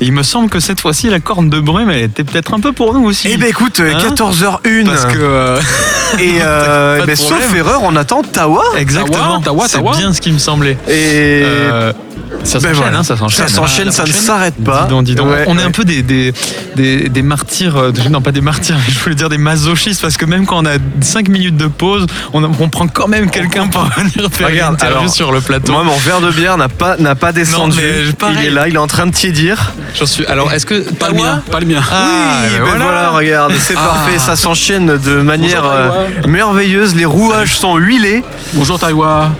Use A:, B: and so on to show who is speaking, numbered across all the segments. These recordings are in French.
A: Et il me semble que cette fois-ci, la corne de brume, elle était peut-être un peu pour nous aussi.
B: Eh ben écoute, euh,
A: Hein
B: 14h01.
A: Parce que. euh,
B: Et euh, ben, sauf erreur, on attend Tawa.
A: Exactement.
C: Tawa,
A: C'est
C: Tawa.
A: bien ce qui me semblait.
B: Et
A: Ça
B: Ben
A: s'enchaîne,
B: voilà.
A: hein, ça s'enchaîne.
B: ça s'enchaîne, ça ne s'arrête pas.
A: Dis donc, dis donc.
B: Ouais,
A: on est
B: ouais.
A: un peu des, des, des, des martyrs, euh, non pas des martyrs, mais je voulais dire des masochistes, parce que même quand on a 5 minutes de pause, on, on prend quand même quelqu'un pour venir faire
B: Regarde,
A: une interview
B: alors,
A: sur le plateau.
B: Moi, mon verre de bière n'a pas, n'a pas descendu. il est là, il est en train de tiédir.
A: J'en suis. Alors, est-ce que
C: Pas le
A: Tawa-
C: mien, pas le mien.
A: Ah,
B: oui,
A: ben
B: ben voilà. regarde, c'est parfait, ça s'enchaîne de manière
C: Bonjour,
B: euh, merveilleuse. Les rouages sont huilés.
C: Bonjour Tawa.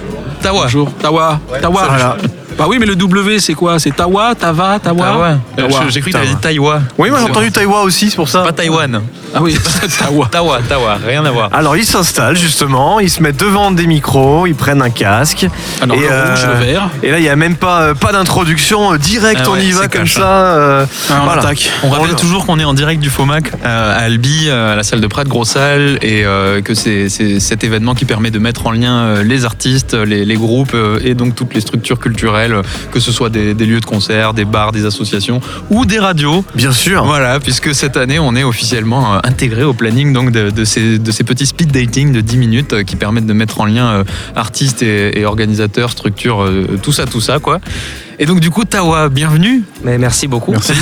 A: Tawa.
C: Bonjour. Tawa. Tawa.
B: Voilà.
C: Bah oui, mais le W, c'est quoi? C'est Tawa, Tava, Tawa?
A: Tawa. J'ai cru que t'avais dit Taïwa.
B: Oui, moi j'ai entendu Taïwa aussi, c'est pour ça.
A: Pas Taïwan.
C: Ah oui, Tawa.
A: Tawa, Tawa, rien à voir.
B: Alors ils s'installent justement, ils se mettent devant des micros, ils prennent un casque.
C: Alors, le rouge, le vert.
B: Et là il n'y a même pas, euh, pas d'introduction, euh, direct
A: Ah
B: on y va comme ça. euh,
C: Ah, on
B: voilà.
C: attaque.
A: On rappelle
B: On-
A: toujours qu'on est en direct du FOMAC euh, à Albi, euh, à la salle de Prat, grosse salle, et euh, que c'est cet événement qui permet de mettre en lien euh, les artistes, les, les groupes euh, et donc toutes les structures culturelles, euh, que ce soit des, des lieux de concert, des bars, des associations ou des radios.
B: Bien sûr.
A: Voilà, puisque cette année, on est officiellement euh, intégré au planning donc, de, de ces, de ces petits speed dating de 10 minutes euh, qui permettent de mettre en lien euh, artistes et, et organisateurs, structures, euh, tout ça, tout ça, quoi. Et donc, du coup, Tawa, bienvenue.
D: Mais merci beaucoup.
A: Merci.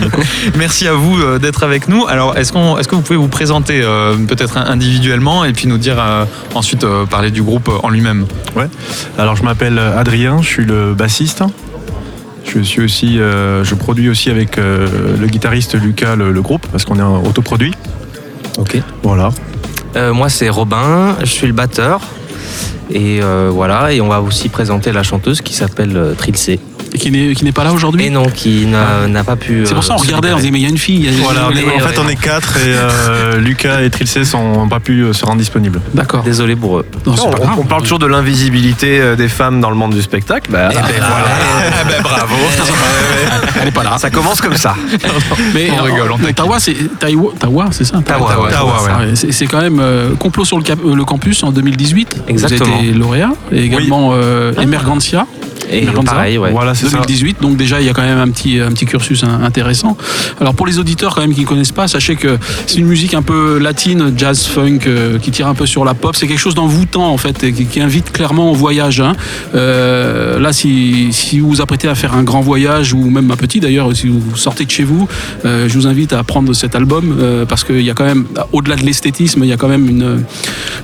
A: Merci à vous d'être avec nous. Alors, est-ce qu'on, est-ce que vous pouvez vous présenter euh, peut-être individuellement et puis nous dire euh, ensuite euh, parler du groupe en lui-même?
E: Alors je m'appelle Adrien, je suis le bassiste. Je suis aussi, euh, je produis aussi avec euh, le guitariste Lucas le, le groupe parce qu'on est en autoproduit.
D: Ok.
E: Voilà.
D: Euh, moi, c'est Robin, je suis le batteur. Et voilà, et on va aussi présenter la chanteuse qui s'appelle Trilce.
C: Et qui n'est qui n'est pas là aujourd'hui
D: Mais non, qui n'a pas pu.
C: C'est pour ça
D: euh,
C: qu'on
D: se
C: regardait, on
D: libérer.
C: disait, mais il y a une fille. il y a-
E: Voilà, on en fait on est quatre et euh, Lucas et Trilce n'ont pas pu euh, se rendre disponibles.
C: D'accord.
D: Désolé pour eux.
B: On, on parle toujours de l'invisibilité euh, des femmes dans le monde du spectacle. Bah,
A: voilà. Bravo.
C: Elle est pas là.
B: Ça commence comme ça.
C: Mais
A: On
C: euh,
A: rigole, on
C: mais Tawa, c'est Taïwa- Tawa, c'est ça
D: Tawa,
C: C'est quand même euh, complot sur le, euh, campus en 2018.
D: Exactement.
C: Vous avez été lauréat et également euh, Emergentia
D: Et
C: Merganza.
D: pareil, ouais.
E: Voilà, c'est ça.
C: 2018. Donc déjà, il y a quand même un petit, un petit cursus intéressant. Alors pour les auditeurs quand même qui ne connaissent pas, sachez que c'est une musique un peu latine, jazz, funk, euh, qui tire un peu sur la pop. C'est quelque chose d'envoûtant en fait, et qui, qui invite clairement au voyage. hein. Euh, là, si, si vous vous apprêtez à faire un grand voyage, ou même un petit d'ailleurs, si vous sortez de chez vous, euh, je vous invite à prendre cet album euh, parce qu'il y a quand même, au-delà de l'esthétisme, il y a quand même une,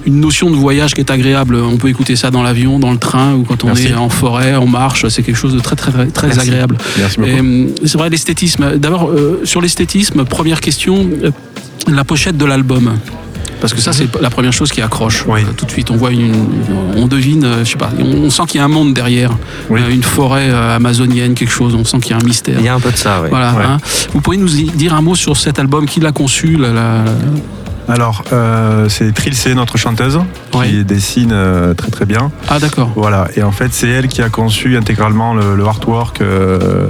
C: une notion de voyage qui est agréable. On peut écouter ça dans l'avion, dans le train, ou quand on
E: Merci.
C: est en forêt, on marche. C'est quelque chose de très très très, très
D: Merci.
C: agréable.
E: Merci
C: hum, c'est vrai l'esthétisme. D'abord euh, sur l'esthétisme, première question, euh, la pochette de l'album. Parce que ça, c'est la première chose qui accroche.
E: Oui.
C: Euh, tout de suite, on voit une, on devine, je sais pas, on, sent qu'il y a un monde derrière,
E: Oui.
C: Une forêt amazonienne, quelque chose. On sent qu'il y a un mystère.
D: Il y a un peu de ça.
C: Voilà.
E: Ouais.
C: hein. Vous pourriez nous dire un mot sur cet album Qui l'a conçu la- la-
E: Alors euh, c'est Trilce, notre chanteuse, qui dessine euh, très très bien.
C: Ah d'accord.
E: Voilà, et en fait c'est elle qui a conçu intégralement le, le artwork euh,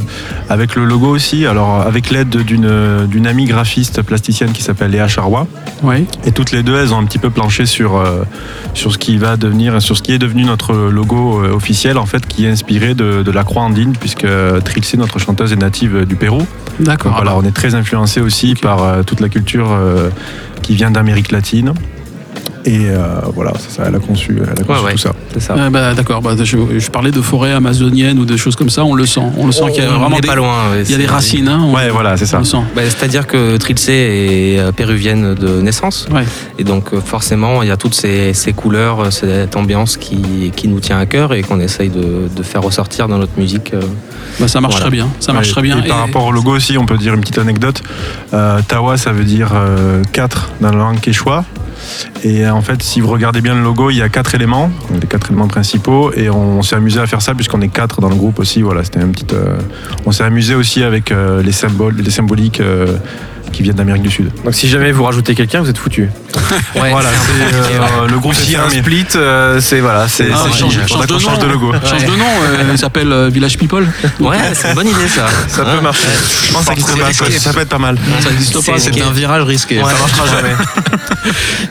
E: avec le logo aussi, alors avec l'aide d'une d'une amie graphiste plasticienne qui s'appelle Léa Charrois.
C: Oui.
E: Et toutes les deux, elles ont un petit peu planché sur, sur ce qui va devenir, sur ce qui est devenu notre logo officiel, en fait, qui est inspiré de, de la croix andine, puisque Trilce, notre chanteuse, est native du Pérou.
C: D'accord.
E: Donc voilà, on est très influencé aussi par toute la culture qui vient d'Amérique latine. Et euh, voilà, c'est ça, elle a conçu, elle a conçu
D: ouais.
E: tout ça.
D: C'est ça.
C: Ah, bah, d'accord. Bah, je, je parlais de forêt amazonienne ou de choses comme ça. On le sent. On le sent qu'il y a vraiment
D: n'est
C: des,
D: pas loin. ouais,
C: il y a des racines. Hein, on,
E: Ouais, voilà, c'est
C: on
E: ça.
C: le sent.
D: Bah, C'est-à-dire que Trilce est euh, péruvienne de naissance.
C: Ouais.
D: Et donc euh, forcément, il y a toutes ces, ces couleurs, cette ambiance qui, qui nous tient à cœur et qu'on essaye de, de faire ressortir dans notre musique.
C: Bah, ça marche
D: Voilà.
C: très bien. Ça marche
E: Ouais,
C: très bien.
E: Et par
C: Et-
E: rapport au logo aussi, on peut dire une petite anecdote. Euh, Tawa, ça veut dire 4 dans la langue quechua. Et euh, en fait, si vous regardez bien le logo, il y a quatre éléments, les quatre éléments principaux, et on, s'est amusé à faire ça puisqu'on est quatre dans le groupe aussi. Voilà, c'était un petit. euh, on s'est amusé aussi avec euh, les symboles, les symboliques. Qui viennent d'Amérique du Sud.
B: Donc si jamais vous rajoutez quelqu'un, vous êtes foutu.
D: Ouais,
E: voilà, euh, le groupe
B: S'il y a un split, euh, c'est voilà, c'est
C: Ah, ouais, change- de
E: change
C: nom.
E: de logo.
C: Change de nom, euh, il s'appelle euh, Village People.
D: Ouais, c'est une bonne idée ça.
B: Ça peut marcher.
E: Je pense que ça pas, peut être pas mal.
C: Ça n'existe pas.
D: C'est-
A: un virage risqué.
B: Ça marchera jamais.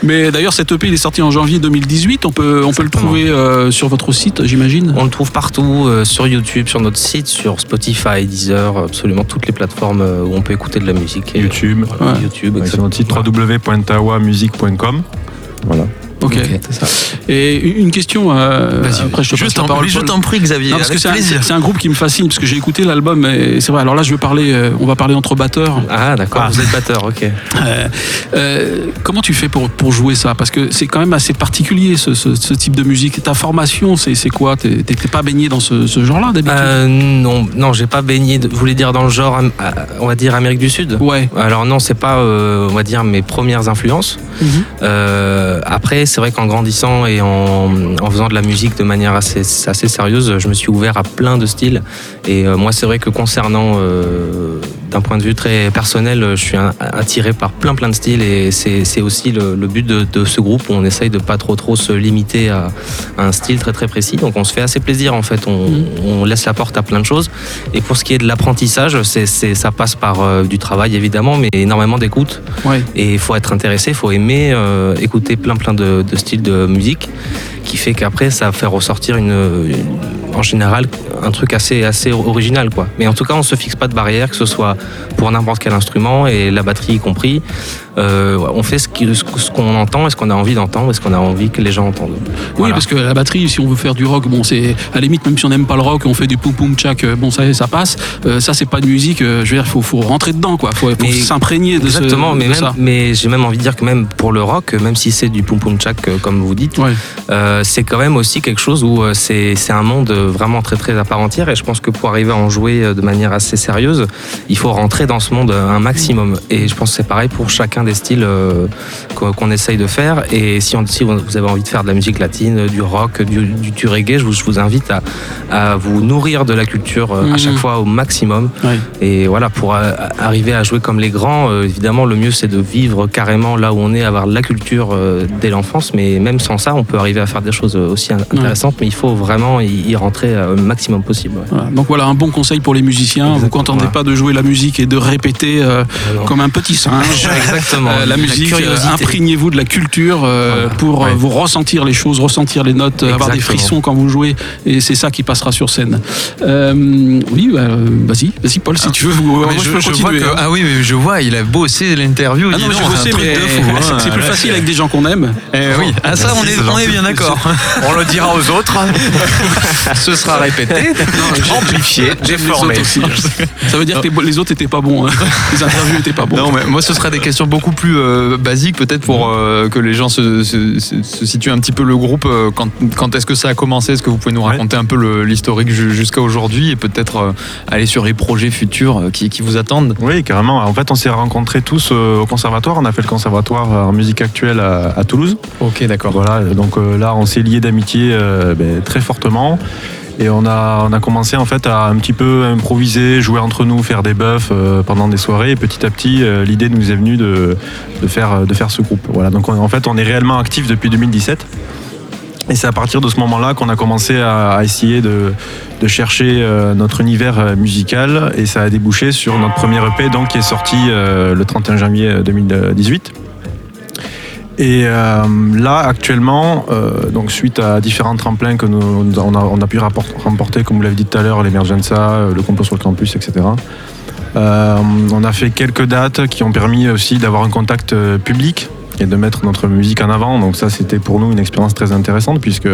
C: Mais d'ailleurs, cet EP il est sorti en janvier 2018. On peut, on peut le trouver sur votre site, j'imagine?
D: On le trouve partout, sur YouTube, sur notre site, sur Spotify, Deezer, absolument toutes les plateformes où on peut écouter de la musique. Et,
E: YouTube.
D: voilà,
C: Ouais.
D: YouTube,
E: Ouais, sur
D: exactement.
E: notre site www.tawamusic.com. Voilà.
C: Ok.
D: C'est ça.
C: Et une question. euh, après, je te
A: je
C: passe la
A: t'en
C: parole.
A: je t'en prie, Xavier.
C: Non, parce que c'est un, groupe qui me fascine parce que j'ai écouté l'album et c'est vrai. Alors là, je veux parler. euh, on va parler entre batteurs.
D: Ah d'accord,
E: Ah.
D: vous êtes batteur, ok.
C: Euh, euh, comment tu fais pour, pour jouer ça? Parce que c'est quand même assez particulier ce, ce- ce type de musique. Ta formation, c'est quoi? T'es pas baigné dans ce, ce genre-là d'habitude?
D: Euh, non, non, j'ai pas baigné. De, vous voulez dire dans le genre, on va dire Amérique du Sud?
C: Ouais.
D: Alors non, c'est pas, euh, on va dire, mes premières influences.
C: Mhm.
D: Euh, après, c'est vrai qu'en grandissant et en, faisant de la musique de manière assez, assez sérieuse, je me suis ouvert à plein de styles. Et euh, moi, c'est vrai que concernant, euh, d'un point de vue très personnel, je suis attiré par plein plein de styles. Et c'est aussi le, le but de, de ce groupe où on essaye de pas trop trop se limiter à, à un style très très précis. Donc on se fait assez plaisir en fait. On,
C: Mhm.
D: on laisse la porte à plein de choses. Et pour ce qui est de l'apprentissage, c'est c'est- ça passe par euh, du travail évidemment, mais énormément d'écoute.
C: Ouais.
D: Et il faut être intéressé, il faut aimer euh, écouter plein plein de, de styles de musique qui fait qu'après ça fait ressortir une, en général un truc assez assez original quoi. Mais en tout cas on se fixe pas de barrière que ce soit pour n'importe quel instrument et la batterie y compris. Euh, on fait ce qu'on entend et ce qu'on a envie d'entendre et ce qu'on a envie que les gens entendent.
C: Oui, parce que la batterie, si on veut faire du rock, bon, c'est à la limite, même si on n'aime pas le rock, on fait du poum poum tchak, euh, bon, ça, ça passe. Euh, ça, c'est pas de musique. je veux dire, faut, faut rentrer dedans, quoi. Faut, s'imprégner de, ce-
D: Exactement, mais,
C: de
D: même,
C: ça.
D: mais j'ai même envie de dire que même pour le rock, même si c'est du poum poum tchak comme vous dites,
C: Ouais.
D: Euh, c'est quand même aussi quelque chose où c'est un monde vraiment très très à part entière et je pense que pour arriver à en jouer de manière assez sérieuse, il faut rentrer dans ce monde un maximum et je pense que c'est pareil pour chacun des styles euh, qu'on essaye de faire et si, on, si vous avez envie de faire de la musique latine, du rock, du, du, du reggae, je vous, je vous invite à, à vous nourrir de la culture euh,
C: Mhm.
D: à chaque fois au maximum et voilà pour arriver à jouer comme les grands, euh, évidemment le mieux c'est de vivre carrément là où on est, avoir la culture dès l'enfance mais même sans ça on peut arriver à faire des choses aussi in- intéressantes mais il faut vraiment y, rentrer le maximum possible. ouais.
C: Voilà. Donc voilà un bon conseil pour les musiciens. Vous
D: Exactement,
C: contentez pas de jouer la musique et de répéter euh,
D: Non.
C: comme un petit singe.
D: Exactement.
C: Euh, la musique, euh, imprégnez-vous de la culture euh,
D: Voilà.
C: pour
E: Ouais.
C: vous ressentir les choses, ressentir les notes, euh, avoir des
D: Exactement.
C: frissons quand vous jouez, et c'est ça qui passera sur scène. Oui, bah, vas-y, vas-y Paul, si tu veux. moi,
A: je,
C: peux
A: je
C: continuer,
A: vois que,
C: hein.
A: ah oui, mais je vois, il a bossé l'interview.
C: Ah non, mais je mais
A: fou, hein.
C: c'est plus facile avec des gens qu'on aime.
A: Eh oui, ah ça, on est, on est bien d'accord.
B: On le dira aux autres.
A: Ce sera répété.
B: Amplifié,
C: J'aime les
B: déformé.
C: Ça veut dire que les autres étaient pas bons. hein. Les interviews étaient pas bons.
A: Non, mais moi, ce sera des questions beaucoup plus euh, basiques, peut-être pour euh, que les gens se, se- se- se situent un petit peu le groupe. euh, quand quand est-ce que ça a commencé? Est-ce que vous pouvez nous
E: Ouais.
A: raconter un peu l'historique ju- jusqu'à aujourd'hui et peut-être aller sur les projets futurs qui, qui vous attendent?
E: Oui, carrément. En fait, on s'est rencontrés tous au conservatoire. On a fait le conservatoire en musique actuelle à, à Toulouse.
A: Ok, d'accord.
E: Voilà, donc là, on s'est liés d'amitié ben, très fortement. Et on a, commencé en fait à un petit peu improviser, jouer entre nous, faire des buffs euh, pendant des soirées. Et petit à petit, euh, l'idée nous est venue de, faire, de faire ce groupe. Voilà, donc on- en fait, on est réellement actif depuis 2017. Et c'est à partir de ce moment-là qu'on a commencé à, essayer de, chercher euh, notre univers euh, musical. Et ça a débouché sur notre premier EP qui est sorti euh, le 31 janvier 2018. Et euh, là, actuellement, euh, donc suite à différents tremplins que nous, nous- on, a, pu remporter, comme vous l'avez dit tout à l'heure, l'Emergenza, euh, le complot sur le campus, etc. On a fait quelques dates qui ont permis aussi d'avoir un contact public et de mettre notre musique en avant. Donc ça, c'était pour nous une expérience très intéressante puisque,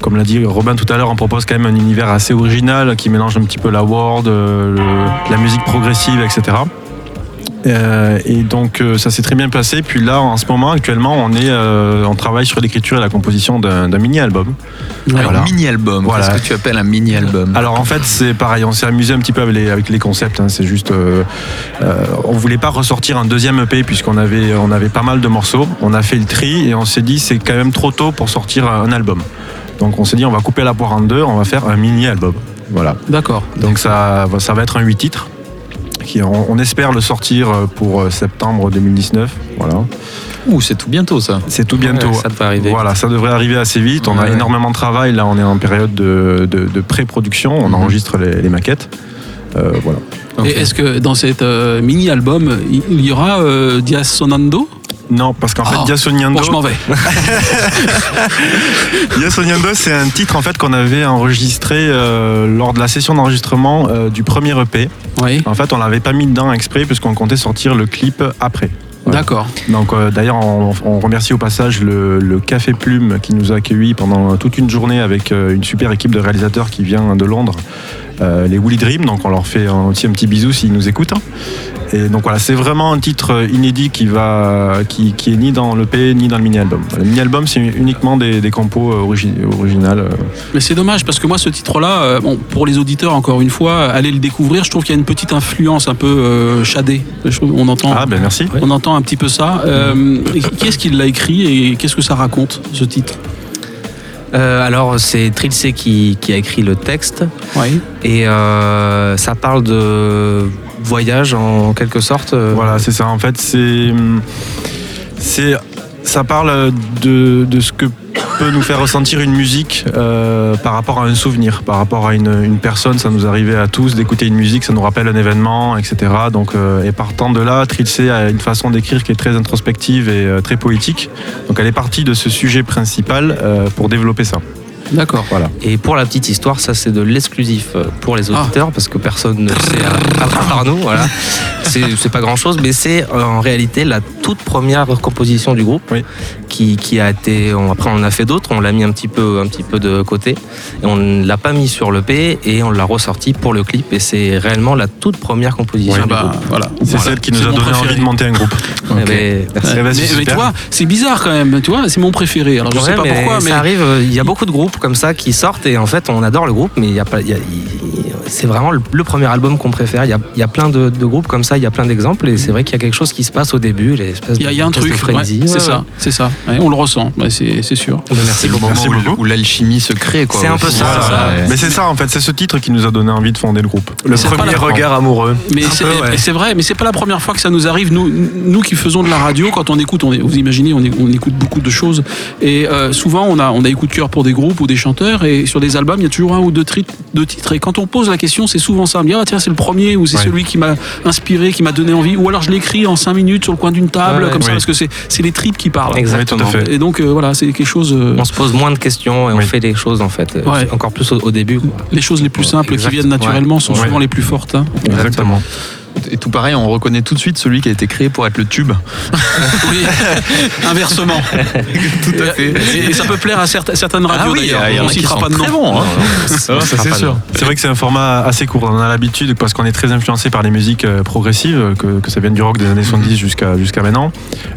E: comme l'a dit Robin tout à l'heure, on propose quand même un univers assez original qui mélange un petit peu la world, la musique progressive, etc. Euh, et donc euh, ça s'est très bien passé. Puis là, en ce moment, actuellement, on est, euh, on travaille sur l'écriture et la composition d'un d'un mini-album.
A: Alors,
E: Voilà.
A: mini-album,
E: Voilà.
A: qu'est-ce que tu appelles un mini-album
E: Alors en fait, c'est pareil. On s'est amusé un petit peu avec les, avec les concepts. hein. C'est juste, on voulait pas ressortir un deuxième EP puisqu'on avait, on avait pas mal de morceaux. On a fait le tri et on s'est dit c'est quand même trop tôt pour sortir un album. Donc on s'est dit on va couper la poire en deux, on va faire un mini-album. Voilà.
C: D'accord.
E: Donc ça, ça va être un 8 titres. Qui, on, on espère le sortir euh, pour euh, septembre 2019. Voilà.
A: Ouh, c'est tout bientôt ça.
E: C'est tout bientôt.
D: Ouais, ça devrait arriver.
E: Voilà, ça devrait arriver assez vite. On a énormément de travail. Là, on est en période de, de- de pré-production. On
A: Mhm.
E: enregistre les, les maquettes. Euh, voilà.
A: Ok.
C: Et est-ce que dans cet euh, mini-album, il y aura euh, Dias Sonando?
E: Non, parce qu'en fait,
C: Oh.
E: Dia Sognando,
C: Bon, je m'en vais.
E: Dia Sognando, c'est un titre en fait qu'on avait enregistré euh, lors de la session d'enregistrement euh, du premier EP.
C: Oui,
E: En fait, on l'avait pas mis dedans exprès puisqu'on comptait sortir le clip après. Voilà.
C: d'accord.
E: Donc euh, d'ailleurs, on, on remercie au passage le, le Café Plume qui nous a accueillis pendant toute une journée avec une super équipe de réalisateurs qui vient de Londres, euh, les Woolly Dream. Donc on leur fait un- aussi un petit bisou s'ils nous écoutent. Et donc voilà, c'est vraiment un titre inédit qui va, qui, qui est ni dans l'EP ni dans le mini-album. Le mini-album, c'est uniquement des, des compos euh, origi- originales. euh.
C: Mais c'est dommage parce que moi, ce titre-là, euh, bon, pour les auditeurs, encore une fois, allez le découvrir. Je trouve qu'il y a une petite influence un peu euh, shadée. On entend.
E: Ah ben merci.
C: On entend un petit peu ça. Euh, qui est-ce qui l'a écrit et qu'est-ce que ça raconte, ce titre?
D: Euh, alors, c'est Trilce qui, qui a écrit le texte.
C: Oui.
D: Et euh, ça parle de voyage en quelque sorte. euh,
E: Voilà, c'est ça. En fait, c'est, c'est, ça parle de, de ce que peut nous faire ressentir une musique euh, par rapport à un souvenir, par rapport à une, une personne. Ça nous arrivait à tous d'écouter une musique, ça nous rappelle un événement, etc. Donc, euh, et partant de là, Trilce a une façon d'écrire qui est très introspective et très poétique. Donc, elle est partie de ce sujet principal pour développer ça.
C: D'accord.
E: Voilà.
D: Et pour la petite histoire, ça c'est de l'exclusif euh, pour les auditeurs parce que personne ne le sait à, à part nous. Voilà. C'est pas grand chose, mais c'est euh, en réalité la toute première composition du groupe
E: Oui.
D: qui, qui a été. on- après, on en a fait d'autres, on l'a mis un petit peu, un petit peu de côté et on ne l'a pas mis sur le P et on l'a ressorti pour le clip et c'est réellement la toute première composition
E: Oui,
D: du
C: Bah,
D: groupe.
C: voilà.
E: C'est
C: Voilà.
E: celle qui nous a donné
C: préféré.
E: envie de monter un groupe.
D: Eh ben, merci.
E: Eh ben,
C: mais, vois, c'est bizarre quand même. Tu vois, c'est mon préféré. Alors je
D: Ouais,
C: sais pas
D: mais
C: pourquoi, mais
D: ça arrive. euh, Il y a beaucoup de groupes comme ça qui sortent et en fait on adore le groupe, mais il y a pas. y il- c'est vraiment le, le premier album qu'on préfère. Il y a, il y a plein de, de groupes comme ça, il y a plein d'exemples et c'est vrai qu'il y a quelque chose qui se passe au début,
C: il y a, il y a un truc.
D: frenzy.
C: ouais, c'est
D: Ouais,
C: ça, c'est ça. Ouais, on le ressent. Ouais, c'est c'est sûr.
D: Merci
A: C'est le
D: beaucoup.
A: moment
E: Merci
A: où, où l'alchimie se crée.
D: C'est un peu ça,
A: Voilà.
D: ça.
A: Ouais.
E: Mais c'est ça en fait, c'est ce titre qui nous a donné envie de fonder le groupe.
B: Le premier regard amoureux.
C: Mais c'est vrai, mais c'est pas la première fois que ça nous arrive. Nous, nous qui faisons de la radio, quand on écoute, on est, vous imaginez, on, est- on écoute beaucoup de choses. Et euh, souvent, on a, on a des coups de cœur pour des groupes ou des chanteurs. Et sur des albums, il y a toujours un ou deux, deux titres. Et quand on pose la question, c'est souvent ça. On me dit, ah tiens, c'est le premier ou c'est
E: Ouais.
C: celui qui m'a inspiré, qui m'a donné envie. Ou alors je l'écris en cinq minutes sur le coin d'une table,
D: Ouais,
C: comme ça, parce que c'est c'est les tripes qui parlent.
D: Exactement.
E: Oui, tout à fait.
C: Et donc, euh, voilà, c'est quelque chose. euh,
D: On se pose moins de questions et on
E: Oui.
D: fait les choses en fait, euh,
C: Ouais.
D: encore plus au, au début. quoi.
C: les choses les plus simples
D: Exact.
C: qui viennent naturellement sont
E: Ouais.
C: souvent les plus fortes. hein.
E: Exactement.
A: Et tout pareil, on reconnaît tout de suite celui qui a été créé pour être le tube.
C: Oui, inversement.
A: Tout à fait.
C: Et, et ça peut plaire à certes- certaines
A: Ah
C: radios
A: oui,
C: d'ailleurs.
A: y en
C: on
A: a qui
C: citera pas de nom.
A: très bons. hein. Ça,
D: sera
A: c'est sûr.
E: C'est vrai que c'est un format assez court. On a l'habitude parce qu'on est très influencé par les musiques euh, progressives, que, que ça vienne du rock des années 70 jusqu'à jusqu'à maintenant.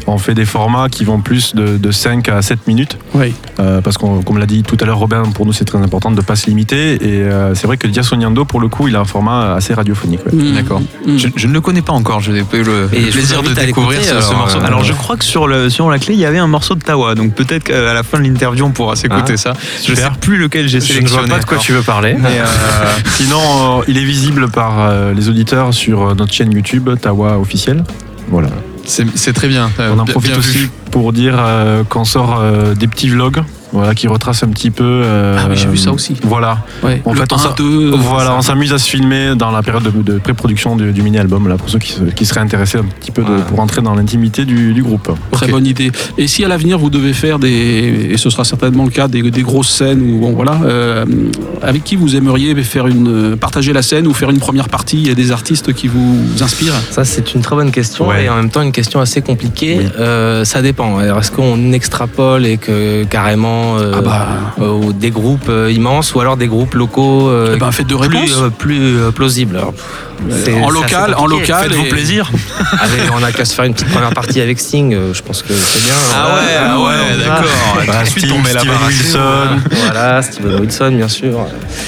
E: On fait des formats qui vont plus de, de 5 à 7 minutes.
C: Oui.
E: euh, parce qu'on, comme l'a dit tout à l'heure Robin, pour nous c'est très important de ne pas se limiter. Et euh, c'est vrai que Dia Sognando, pour le coup, il a un format assez radiophonique. ouais.
C: Mm.
A: D'accord.
C: Mm.
A: Je, je ne le connais pas encore, je n'ai pas eu le,
D: Et
A: plaisir de découvrir ce, ce
D: alors,
A: morceau.
D: euh,
A: Alors je crois que sur, le, sur la clé, il y avait un morceau de Tawa, donc peut-être qu'à la fin de l'interview, on pourra s'écouter
E: Ah,
A: ça. Je ne sais plus lequel j'ai
B: Je ne
A: sélectionné.
B: vois pas de quoi tu veux parler.
A: Mais, euh,
E: Sinon, euh, il est visible par euh, les auditeurs sur notre chaîne YouTube, Tawa officiel. Voilà.
A: c'est très bien. Euh,
E: On en profite
A: bien vu.
E: Pour dire euh, qu'on sort euh, des petits vlogs voilà, qui retracent un petit peu. euh,
C: Ah oui, j'ai vu ça aussi.
E: Voilà.
C: Ouais.
E: En
C: Le
E: fait, on
C: 1,
E: s'a-
C: 2,
E: Voilà, on s'amuse à se filmer dans la période de, de pré-production du, du mini-album, là, pour ceux qui, se- qui seraient intéressés un petit peu de-
A: Voilà.
E: pour entrer dans l'intimité du, du groupe.
C: Très bonne idée. Et si à l'avenir vous devez faire des, et ce sera certainement le cas, des, des grosses scènes ou bon voilà, euh, avec qui vous aimeriez faire une, partager la scène ou faire une première partie? Il y a des artistes qui vous inspirent?
D: Ça, c'est une très bonne question
E: Ouais.
D: et en même temps une question assez compliquée.
E: Oui.
D: Euh, ça dépend. Est-ce qu'on extrapole et que carrément euh,
C: Ah bah.
D: euh, des groupes euh, immenses ou alors des groupes locaux euh,
C: Eh ben,
D: plus, plus plausibles Alors,
C: en local, en local.
A: Faites-vous
C: et-
A: plaisir.
D: Avec- on a qu'à se faire une petite première partie avec Sting. euh, Je pense que c'est bien.
A: Ah ouais, ah ouais,
D: on va.
A: d'accord.
E: Bah, Sting,
A: on met la
E: Steven Wilson.
D: Voilà, Steven Wilson, bien sûr.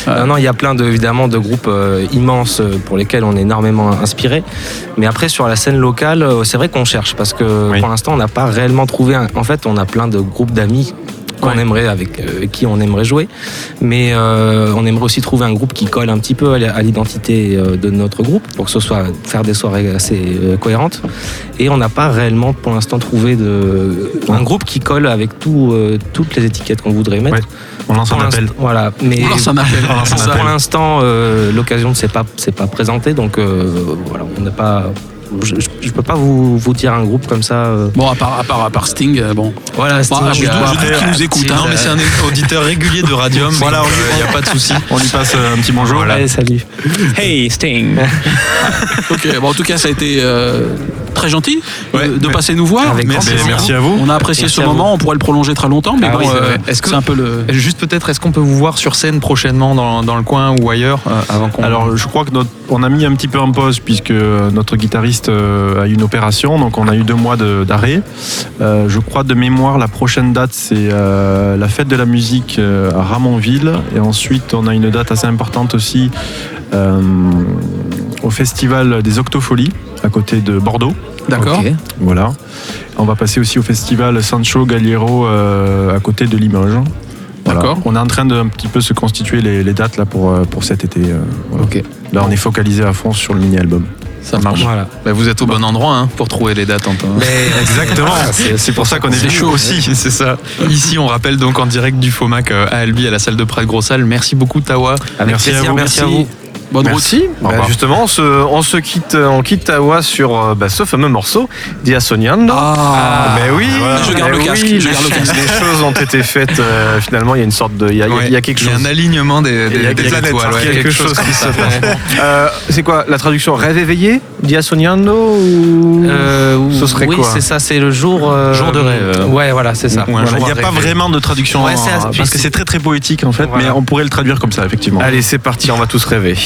D: Non, non, il y a plein de, évidemment de groupes euh, immenses euh, pour lesquels on est énormément inspiré. Mais après, sur la scène locale, c'est vrai qu'on cherche parce que
E: Oui.
D: pour l'instant, on n'a pas réellement trouvé. un- En fait, on a plein de groupes d'amis qu'on
B: Ouais.
D: aimerait avec euh, qui on aimerait jouer, mais euh, on aimerait aussi trouver un groupe qui colle un petit peu à l'identité euh, de notre groupe pour que ce soit faire des soirées assez cohérentes. Et on n'a pas réellement pour l'instant trouvé de un groupe qui colle avec tout, euh, toutes les étiquettes qu'on voudrait mettre.
E: Ouais. On lance un appel.
D: Voilà, mais
C: On lance un appel.
D: Pour l'instant, euh, l'occasion ne s'est pas, pas présentée, donc euh, voilà, on n'a pas. Je, je- peux pas vous, vous dire un groupe comme ça. euh.
C: Bon, à part, à part, à part Sting, euh, bon.
D: Voilà,
C: Bon, je, je doute
D: euh,
C: qu'il nous écoute.
A: Non,
C: hein.
A: mais c'est un auditeur régulier de Radium.
E: Voilà,
A: donc,
E: on lui-
A: euh, y a pas de souci.
E: On lui passe un petit bonjour.
D: Allez, salut.
F: Hey Sting
C: Ok, bon, en tout cas, ça a été euh, très gentil de-
A: Ouais,
C: de
A: mais-
C: passer nous voir. Merci,
E: à vous.
C: On a apprécié
D: Merci
C: ce moment, on pourrait le prolonger très longtemps, mais
D: Ah
C: bon,
D: oui, c'est
C: euh,
A: vrai. Est-ce que-
C: c'est un peu le.
A: Juste peut-être, est-ce qu'on peut vous voir sur scène prochainement dans, dans le coin ou ailleurs euh, avant qu'on.
E: Alors, je crois que notre, on a mis un petit peu en pause puisque notre guitariste euh, a eu une opération, donc on a eu deux mois de- d'arrêt. Euh, je crois de mémoire, la prochaine date c'est euh, la fête de la musique euh, à Ramonville, et ensuite on a une date assez importante aussi euh, au festival des Octofolies à côté de Bordeaux.
C: D'accord.
E: Voilà. On va passer aussi au festival Sancho Galliero euh, à côté de Limoges. Voilà.
C: D'accord.
E: On est en train de un petit peu se constituer les, les dates là pour, euh, pour cet été. euh, voilà. Là, on est focalisé à fond sur le mini-album.
A: Ça marche.
D: Voilà.
A: Bah, vous êtes au bon endroit hein, pour trouver les dates en temps.
E: Exactement. c'est pour ça qu'on est,
A: chaud
E: aussi.
A: c'est ça. Ici, on rappelle donc en direct du FOMAC euh, à Albi, à la salle de Prat Gros Salle. Merci beaucoup, Tawa.
D: Avec
E: Merci à vous.
D: merci à vous.
C: Bonne route.
B: Merci. Bah,
E: revoir.
B: justement, on se, on se quitte, on quitte Tawa sur euh, bah, ce fameux morceau, Dia Sognando.
C: Ah,
B: Mais oui,
C: Je garde
B: mais
C: le casque,
B: oui,
C: je
B: les,
C: garde le casque.
B: les choses ont été faites. euh, finalement, il y a une sorte de, il y a, y a- il y a quelque
A: Il y
B: chose.
A: a un alignement des, des,
B: Il y a
A: des
B: quelque-
A: étoiles, ouais,
B: quelque chose qui se passe. Euh, c'est quoi la traduction Rêve éveillé Dia Sognando ou
D: Euh,
B: Ce serait
D: oui,
B: quoi
D: c'est ça, c'est le jour. euh,
A: Jour de rêve.
D: Ouais, voilà, c'est ça.
E: Il n'y a pas vraiment de traduction en- parce que
D: c'est-
E: très très poétique en fait, mais on pourrait le traduire comme ça effectivement.
B: Allez, c'est parti, on va tous rêver.